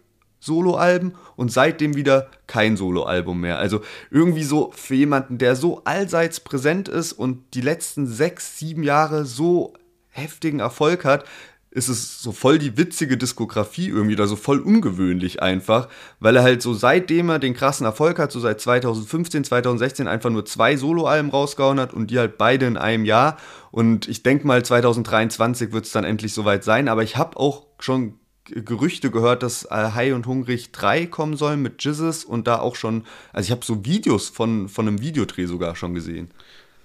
Soloalben und seitdem wieder kein Soloalbum mehr. Also irgendwie so für jemanden, der so allseits präsent ist und die letzten sechs, sieben Jahre so heftigen Erfolg hat, ist es so voll die witzige Diskografie irgendwie oder so voll ungewöhnlich einfach, weil er halt so seitdem er den krassen Erfolg hat, so seit 2015, 2016 einfach nur zwei Soloalben rausgehauen hat und die halt beide in einem Jahr. Und ich denke mal, 2023 wird es dann endlich soweit sein, aber ich habe auch schon Gerüchte gehört, dass äh, High und Hungrig 3 kommen sollen mit Jizzes und da auch schon, also ich habe so Videos von, von einem Videodreh sogar schon gesehen.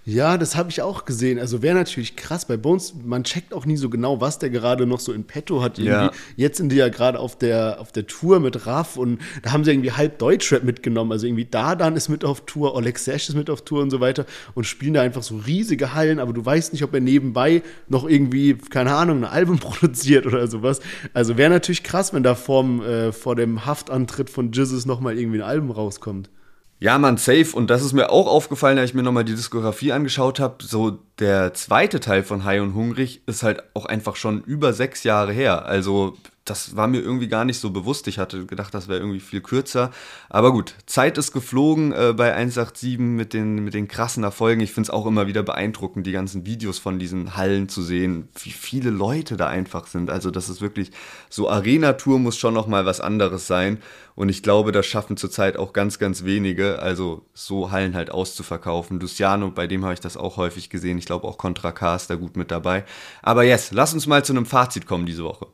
Ja, das habe ich auch gesehen. Also wäre natürlich krass. Bei Bones, man checkt auch nie so genau, was der gerade noch so in petto hat. Ja. Jetzt sind die ja gerade auf der, auf der Tour mit Raff und da haben sie irgendwie halb Deutschrap mitgenommen. Also irgendwie Dardan ist mit auf Tour, Oleg Sesh ist mit auf Tour und so weiter und spielen da einfach so riesige Hallen, aber du weißt nicht, ob er nebenbei noch irgendwie, keine Ahnung, ein Album produziert oder sowas. Also wäre natürlich krass, wenn da vorm, äh, vor dem Haftantritt von Jizzes nochmal irgendwie ein Album rauskommt. Ja, man, safe. Und das ist mir auch aufgefallen, als ich mir nochmal die Diskografie angeschaut habe. So der zweite Teil von High und Hungrig ist halt auch einfach schon über sechs Jahre her. Also das war mir irgendwie gar nicht so bewusst. Ich hatte gedacht, das wäre irgendwie viel kürzer. Aber gut, Zeit ist geflogen äh, bei 187 mit den, mit den krassen Erfolgen. Ich finde es auch immer wieder beeindruckend, die ganzen Videos von diesen Hallen zu sehen, wie viele Leute da einfach sind. Also das ist wirklich, so Arena-Tour muss schon nochmal was anderes sein. Und ich glaube, das schaffen zurzeit auch ganz, ganz wenige. Also so Hallen halt auszuverkaufen. Luciano, bei dem habe ich das auch häufig gesehen. Ich glaube auch Contra K ist da gut mit dabei. Aber yes, lass uns mal zu einem Fazit kommen diese Woche.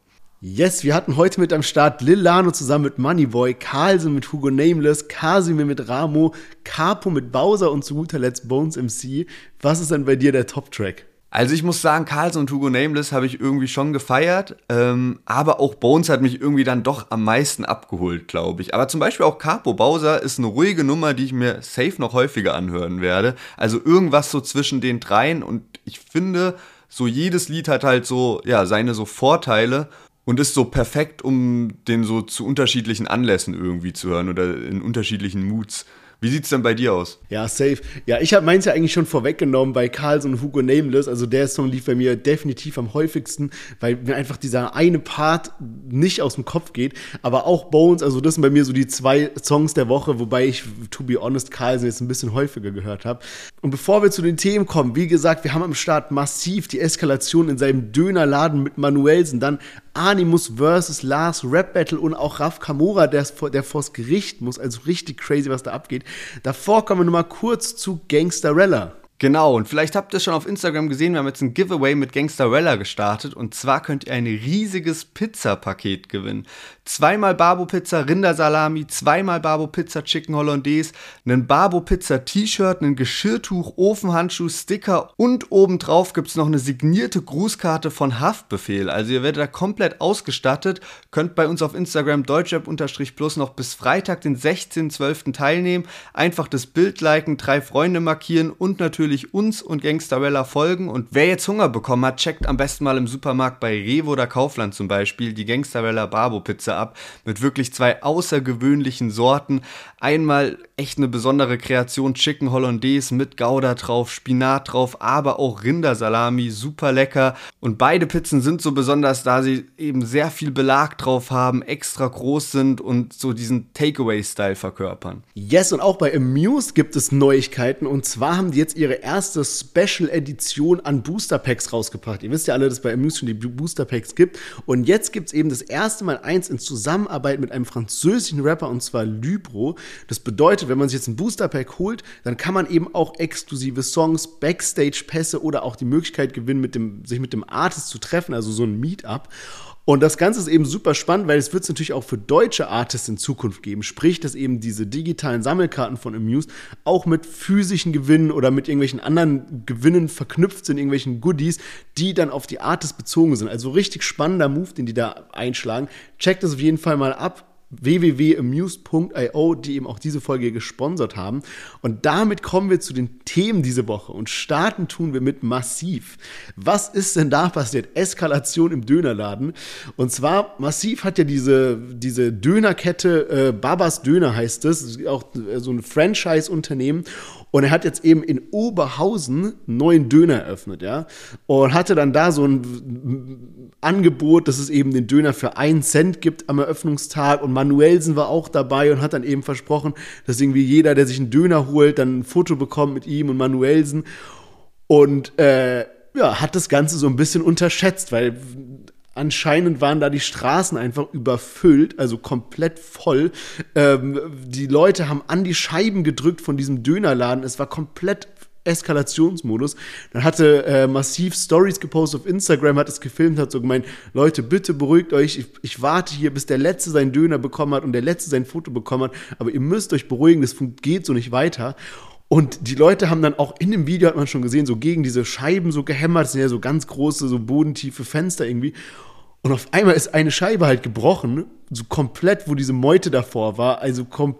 Yes, wir hatten heute mit am Start Lil Lano zusammen mit Moneyboy, Carlsen mit Hugo Nameless, Casimir mit Ramo, Capo mit Bowser und zu guter Letzt Bones MC. Was ist denn bei dir der Top-Track? Also ich muss sagen, Carlsen und Hugo Nameless habe ich irgendwie schon gefeiert, ähm, aber auch Bones hat mich irgendwie dann doch am meisten abgeholt, glaube ich. Aber zum Beispiel auch Capo Bowser ist eine ruhige Nummer, die ich mir safe noch häufiger anhören werde. Also irgendwas so zwischen den dreien und ich finde, so jedes Lied hat halt so, ja, seine so Vorteile und ist so perfekt, um den so zu unterschiedlichen Anlässen irgendwie zu hören oder in unterschiedlichen Moods. Wie sieht es denn bei dir aus? Ja, safe. Ja, ich habe meins ja eigentlich schon vorweggenommen bei Carlson und Hugo Nameless. Also der Song lief bei mir definitiv am häufigsten, weil mir einfach dieser eine Part nicht aus dem Kopf geht. Aber auch Bones, also das sind bei mir so die zwei Songs der Woche, wobei ich, to be honest, Carlson jetzt ein bisschen häufiger gehört habe. Und bevor wir zu den Themen kommen, wie gesagt, wir haben am Start massiv die Eskalation in seinem Dönerladen mit Manuelsen, dann Animus versus Lars Rap Battle und auch Raf Kamora, der, der vors Gericht muss. Also richtig crazy, was da abgeht. Davor kommen wir nochmal kurz zu Gangsterella. Genau, und vielleicht habt ihr es schon auf Instagram gesehen, wir haben jetzt ein Giveaway mit Gangsterella gestartet und zwar könnt ihr ein riesiges Pizza-Paket gewinnen. Zweimal Barbo Pizza Rindersalami, zweimal Barbo Pizza Chicken Hollandaise, einen Barbo Pizza T-Shirt, einen Geschirrtuch, Ofenhandschuh, Sticker und obendrauf gibt es noch eine signierte Grußkarte von Haftbefehl. Also ihr werdet da komplett ausgestattet, könnt bei uns auf Instagram deutschrap-plus noch bis Freitag, den 16.12. teilnehmen. Einfach das Bild liken, drei Freunde markieren und natürlich uns und Gangsterella folgen. Und wer jetzt Hunger bekommen hat, checkt am besten mal im Supermarkt bei Revo oder Kaufland zum Beispiel die Gangsterella Barbo Pizza ab mit wirklich zwei außergewöhnlichen Sorten. Einmal echt eine besondere Kreation Chicken Hollandaise mit Gouda drauf, Spinat drauf, aber auch Rindersalami, super lecker. Und beide Pizzen sind so besonders, da sie eben sehr viel Belag drauf haben, extra groß sind und so diesen Takeaway-Style verkörpern. Yes, und auch bei Amuse gibt es Neuigkeiten. Und zwar haben die jetzt ihre erste Special-Edition an Booster Packs rausgebracht. Ihr wisst ja alle, dass bei Amuse schon die Booster Packs gibt. Und jetzt gibt es eben das erste Mal eins in Zusammenarbeit mit einem französischen Rapper und zwar Lybro. Das bedeutet, wenn man sich jetzt ein Booster Pack holt, dann kann man eben auch exklusive Songs, Backstage-Pässe oder auch die Möglichkeit gewinnen, mit dem, sich mit dem Artist zu treffen, also so ein Meetup. Und das Ganze ist eben super spannend, weil es wird es natürlich auch für deutsche Artists in Zukunft geben. Sprich, dass eben diese digitalen Sammelkarten von Amuse auch mit physischen Gewinnen oder mit irgendwelchen anderen Gewinnen verknüpft sind, irgendwelchen Goodies, die dann auf die Artists bezogen sind. Also richtig spannender Move, den die da einschlagen. Checkt das auf jeden Fall mal ab www.amuse.io, die eben auch diese Folge gesponsert haben. Und damit kommen wir zu den Themen diese Woche und starten tun wir mit Massiv. Was ist denn da passiert? Eskalation im Dönerladen. Und zwar, Massiv hat ja diese, diese Dönerkette, äh, Babas Döner heißt es, auch so ein Franchise-Unternehmen. Und er hat jetzt eben in Oberhausen einen neuen Döner eröffnet, ja. Und hatte dann da so ein Angebot, dass es eben den Döner für einen Cent gibt am Eröffnungstag. Und Manuelsen war auch dabei und hat dann eben versprochen, dass irgendwie jeder, der sich einen Döner holt, dann ein Foto bekommt mit ihm und Manuelsen. Und äh, ja, hat das Ganze so ein bisschen unterschätzt, weil Anscheinend waren da die Straßen einfach überfüllt, also komplett voll. Ähm, die Leute haben an die Scheiben gedrückt von diesem Dönerladen. Es war komplett Eskalationsmodus. Dann hatte äh, massiv Stories gepostet auf Instagram, hat es gefilmt, hat so gemeint, Leute, bitte beruhigt euch, ich, ich, warte hier, bis der Letzte seinen Döner bekommen hat und der Letzte sein Foto bekommen hat, aber ihr müsst euch beruhigen, das geht so nicht weiter. Und die Leute haben dann auch in dem Video, hat man schon gesehen, so gegen diese Scheiben so gehämmert, das sind ja so ganz große, so bodentiefe Fenster irgendwie. Und auf einmal ist eine Scheibe halt gebrochen, so komplett, wo diese Meute davor war. Also kom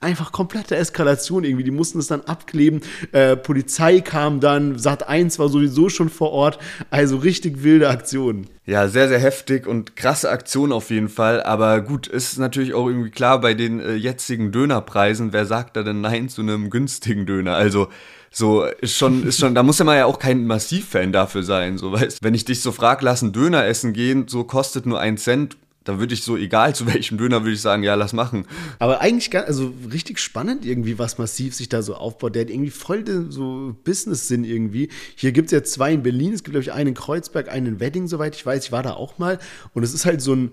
einfach komplette Eskalation irgendwie. Die mussten es dann abkleben. Äh, Polizei kam dann, Sat 1 war sowieso schon vor Ort. Also richtig wilde Aktionen. Ja, sehr, sehr heftig und krasse Aktion auf jeden Fall. Aber gut, ist natürlich auch irgendwie klar bei den äh, jetzigen Dönerpreisen, wer sagt da denn Nein zu einem günstigen Döner? Also so, ist schon, ist schon, da muss ja mal ja auch kein Massivfan dafür sein, so weißt. Wenn ich dich so frag, lass Döner essen gehen, so kostet nur ein Cent, da würde ich so, egal zu welchem Döner, würde ich sagen, ja, lass machen. Aber eigentlich, ganz, also richtig spannend irgendwie, was massiv sich da so aufbaut. Der hat irgendwie voll den so Business-Sinn irgendwie. Hier gibt es ja zwei in Berlin, es gibt, glaube ich, einen in Kreuzberg, einen in Wedding, soweit ich weiß. Ich war da auch mal. Und es ist halt so ein,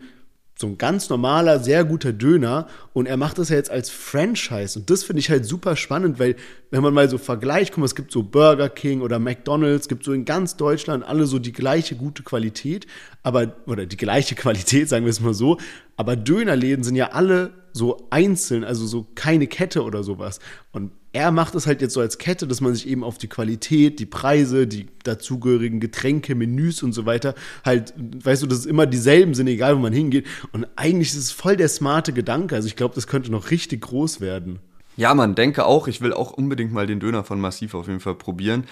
so ein ganz normaler, sehr guter Döner und er macht das ja jetzt als Franchise und das finde ich halt super spannend, weil wenn man mal so vergleicht, guck mal, es gibt so Burger King oder McDonald's, gibt so in ganz Deutschland alle so die gleiche gute Qualität, aber oder die gleiche Qualität, sagen wir es mal so, aber Dönerläden sind ja alle so einzeln, also so keine Kette oder sowas und er macht es halt jetzt so als Kette, dass man sich eben auf die Qualität, die Preise, die dazugehörigen Getränke, Menüs und so weiter halt, weißt du, dass es immer dieselben sind, egal wo man hingeht. Und eigentlich ist es voll der smarte Gedanke. Also ich glaube, das könnte noch richtig groß werden. Ja, man denke auch, ich will auch unbedingt mal den Döner von Massiv auf jeden Fall probieren.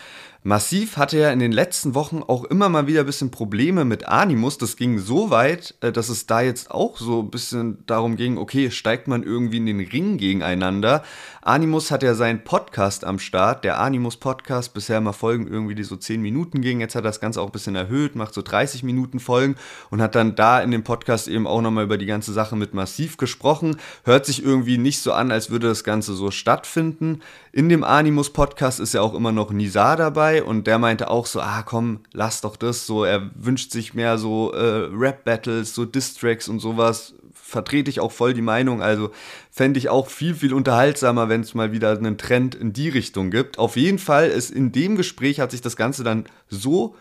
Massiv hatte ja in den letzten Wochen auch immer mal wieder ein bisschen Probleme mit Animus. Das ging so weit, äh, dass es da jetzt auch so ein bisschen darum ging, okay, steigt man irgendwie in den Ring gegeneinander. Animus hat ja seinen Podcast am Start, der Animus Podcast, bisher mal Folgen irgendwie, die so 10 Minuten gingen. Jetzt hat er das Ganze auch ein bisschen erhöht, macht so 30 Minuten Folgen und hat dann da in dem Podcast eben auch nochmal über die ganze Sache mit Massiv gesprochen. Hört sich irgendwie nicht so an, als würde das Ganze so stattfinden. In dem Animus Podcast ist ja auch immer noch Nisa dabei und der meinte auch so, ah komm, lass doch das so. Er wünscht sich mehr so äh, Rap-Battles, so Distracks und sowas. Vertrete ich auch voll die Meinung. Also fände ich auch viel, viel unterhaltsamer, wenn es mal wieder einen Trend in die Richtung gibt. Auf jeden Fall ist in dem Gespräch hat sich das Ganze dann so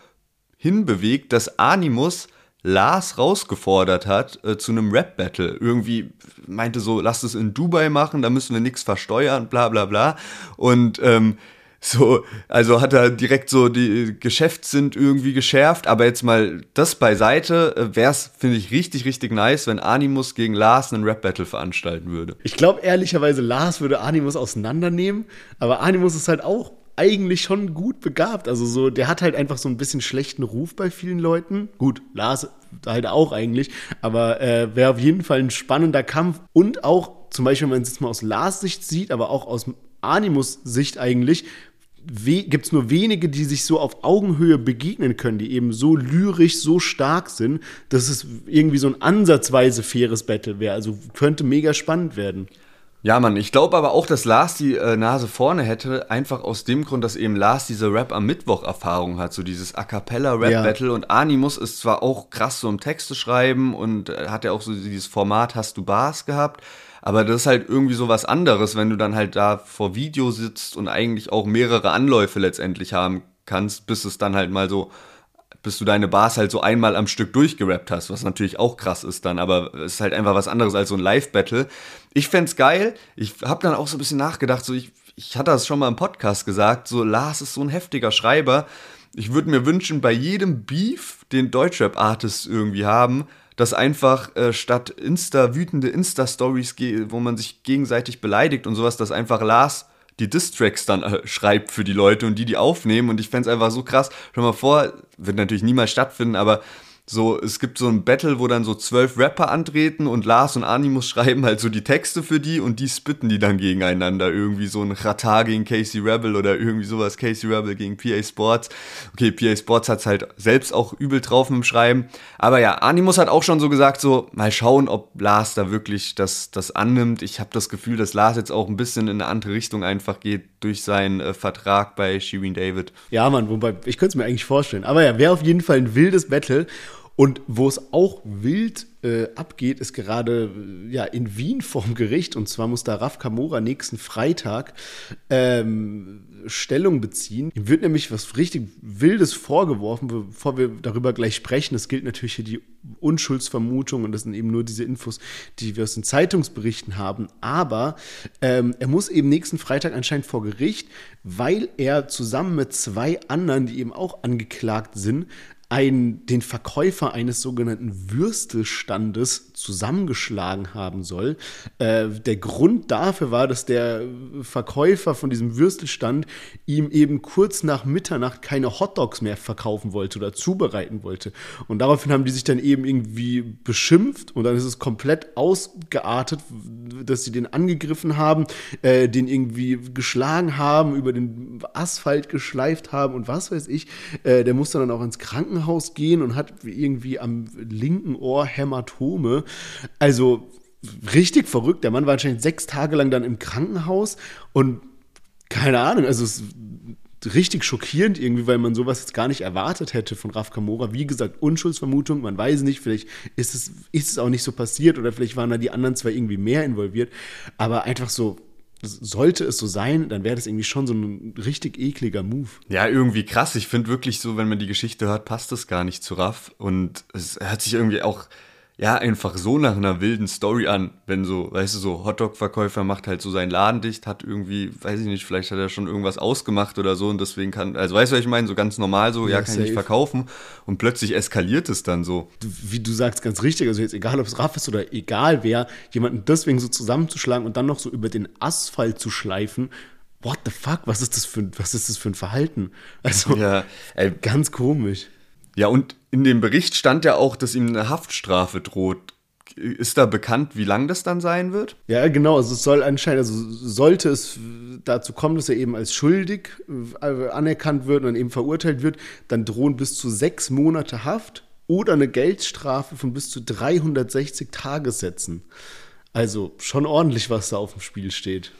hinbewegt, dass Animus Lars rausgefordert hat äh, zu einem Rap-Battle. Irgendwie meinte so, lass es in Dubai machen, da müssen wir nichts versteuern, bla bla bla. Und ähm, so, also hat er direkt so die Geschäftssinn irgendwie geschärft, aber jetzt mal das beiseite, äh, wäre es, finde ich, richtig, richtig nice, wenn Animus gegen Lars einen Rap-Battle veranstalten würde. Ich glaube ehrlicherweise, Lars würde Animus auseinandernehmen, aber Animus ist halt auch eigentlich schon gut begabt. Also so, der hat halt einfach so ein bisschen schlechten Ruf bei vielen Leuten. Gut, Lars halt auch eigentlich, aber äh, wäre auf jeden Fall ein spannender Kampf und auch zum Beispiel, wenn man es jetzt mal aus Lars Sicht sieht, aber auch aus Animus Sicht eigentlich, gibt es nur wenige, die sich so auf Augenhöhe begegnen können, die eben so lyrisch, so stark sind, dass es irgendwie so ein ansatzweise faires Battle wäre. Also könnte mega spannend werden. Ja, Mann, ich glaube aber auch, dass Lars die äh, Nase vorne hätte, einfach aus dem Grund, dass eben Lars diese Rap am Mittwoch Erfahrung hat, so dieses A cappella Rap Battle ja. und Animus ist zwar auch krass so im Texte schreiben und äh, hat ja auch so dieses Format Hast du Bars gehabt, aber das ist halt irgendwie so was anderes, wenn du dann halt da vor Video sitzt und eigentlich auch mehrere Anläufe letztendlich haben kannst, bis es dann halt mal so bis du deine Bars halt so einmal am Stück durchgerappt hast, was natürlich auch krass ist dann, aber es ist halt einfach was anderes als so ein Live-Battle. Ich fände geil. Ich habe dann auch so ein bisschen nachgedacht, so ich, ich hatte das schon mal im Podcast gesagt, so Lars ist so ein heftiger Schreiber. Ich würde mir wünschen, bei jedem Beef, den Deutschrap-Artists irgendwie haben, dass einfach äh, statt Insta, wütende Insta-Stories, wo man sich gegenseitig beleidigt und sowas, dass einfach Lars die Distracks dann äh, schreibt für die Leute und die die aufnehmen. Und ich fände es einfach so krass. Schau mal vor, wird natürlich niemals stattfinden, aber so, es gibt so ein Battle, wo dann so zwölf Rapper antreten und Lars und Animus schreiben halt so die Texte für die und die spitten die dann gegeneinander. Irgendwie so ein Rata gegen Casey Rebel oder irgendwie sowas, Casey Rebel gegen PA Sports. Okay, PA Sports hat's halt selbst auch übel drauf mit dem Schreiben. Aber ja, Animus hat auch schon so gesagt, so, mal schauen, ob Lars da wirklich das, das annimmt. Ich habe das Gefühl, dass Lars jetzt auch ein bisschen in eine andere Richtung einfach geht durch seinen äh, Vertrag bei Shirin David. Ja, Mann, wobei, ich könnte es mir eigentlich vorstellen. Aber ja, wäre auf jeden Fall ein wildes Battle. Und wo es auch wild äh, abgeht, ist gerade äh, ja, in Wien vorm Gericht. Und zwar muss da Raf Kamora nächsten Freitag ähm, Stellung beziehen. Ihm wird nämlich was richtig Wildes vorgeworfen, bevor wir darüber gleich sprechen. Es gilt natürlich hier die Unschuldsvermutung und das sind eben nur diese Infos, die wir aus den Zeitungsberichten haben. Aber ähm, er muss eben nächsten Freitag anscheinend vor Gericht, weil er zusammen mit zwei anderen, die eben auch angeklagt sind, ein, den Verkäufer eines sogenannten Würstelstandes zusammengeschlagen haben soll. Äh, der Grund dafür war, dass der Verkäufer von diesem Würstelstand ihm eben kurz nach Mitternacht keine Hotdogs mehr verkaufen wollte oder zubereiten wollte. Und daraufhin haben die sich dann eben irgendwie beschimpft und dann ist es komplett ausgeartet, dass sie den angegriffen haben, äh, den irgendwie geschlagen haben, über den Asphalt geschleift haben und was weiß ich. Äh, der musste dann auch ins Krankenhaus Krankenhaus gehen und hat irgendwie am linken Ohr Hämatome. Also richtig verrückt. Der Mann war anscheinend sechs Tage lang dann im Krankenhaus und keine Ahnung, also es richtig schockierend irgendwie, weil man sowas jetzt gar nicht erwartet hätte von Raf Kamora. Wie gesagt, Unschuldsvermutung, man weiß nicht, vielleicht ist es, ist es auch nicht so passiert oder vielleicht waren da die anderen zwei irgendwie mehr involviert, aber einfach so sollte es so sein, dann wäre das irgendwie schon so ein richtig ekliger Move. Ja, irgendwie krass. Ich finde wirklich so, wenn man die Geschichte hört, passt das gar nicht zu Raff. Und es hört sich irgendwie auch ja, einfach so nach einer wilden Story an, wenn so, weißt du, so Hotdog-Verkäufer macht halt so seinen Laden dicht, hat irgendwie, weiß ich nicht, vielleicht hat er schon irgendwas ausgemacht oder so und deswegen kann, also weißt du, was ich meine, so ganz normal so, ja, ja kann safe. ich nicht verkaufen und plötzlich eskaliert es dann so. Wie du sagst, ganz richtig, also jetzt egal, ob es Raff ist oder egal wer, jemanden deswegen so zusammenzuschlagen und dann noch so über den Asphalt zu schleifen, what the fuck, was ist das für, was ist das für ein Verhalten? Also, ja, ey, ganz komisch. Ja, und in dem Bericht stand ja auch, dass ihm eine Haftstrafe droht. Ist da bekannt, wie lang das dann sein wird? Ja, genau. Also es soll anscheinend, also sollte es dazu kommen, dass er eben als schuldig äh, anerkannt wird und dann eben verurteilt wird, dann drohen bis zu sechs Monate Haft oder eine Geldstrafe von bis zu 360 Tagessätzen. Also schon ordentlich, was da auf dem Spiel steht.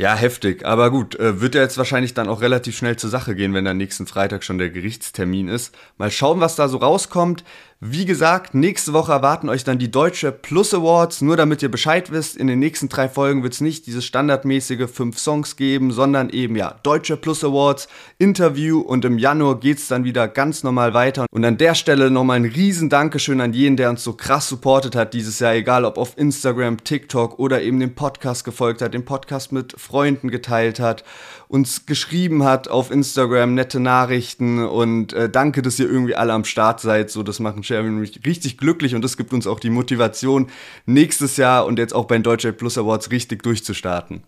Ja, heftig. Aber gut, äh, wird ja jetzt wahrscheinlich dann auch relativ schnell zur Sache gehen, wenn dann nächsten Freitag schon der Gerichtstermin ist. Mal schauen, was da so rauskommt. Wie gesagt, nächste Woche erwarten euch dann die Deutsche Plus Awards. Nur damit ihr Bescheid wisst, in den nächsten drei Folgen wird es nicht diese standardmäßige fünf Songs geben, sondern eben ja Deutsche Plus Awards, Interview und im Januar geht's dann wieder ganz normal weiter. Und an der Stelle nochmal ein riesen Dankeschön an jeden, der uns so krass supportet hat dieses Jahr, egal ob auf Instagram, TikTok oder eben den Podcast gefolgt hat, den Podcast mit Freunden geteilt hat uns geschrieben hat auf Instagram, nette Nachrichten und äh, danke, dass ihr irgendwie alle am Start seid. So, das machen Sherwin mich richtig glücklich und das gibt uns auch die Motivation, nächstes Jahr und jetzt auch bei den Deutsche Plus Awards richtig durchzustarten.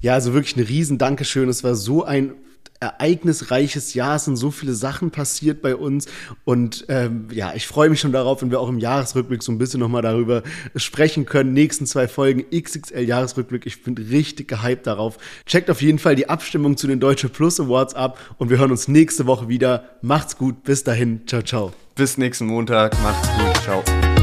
Ja, also wirklich ein riesen Dankeschön. Es war so ein ereignisreiches Jahr. Es sind so viele Sachen passiert bei uns. Und ähm, ja, ich freue mich schon darauf, wenn wir auch im Jahresrückblick so ein bisschen nochmal darüber sprechen können. Nächsten zwei Folgen XXL Jahresrückblick. Ich bin richtig gehypt darauf. Checkt auf jeden Fall die Abstimmung zu den Deutsche Plus Awards ab und wir hören uns nächste Woche wieder. Macht's gut. Bis dahin. Ciao, ciao. Bis nächsten Montag. Macht's gut. Ciao.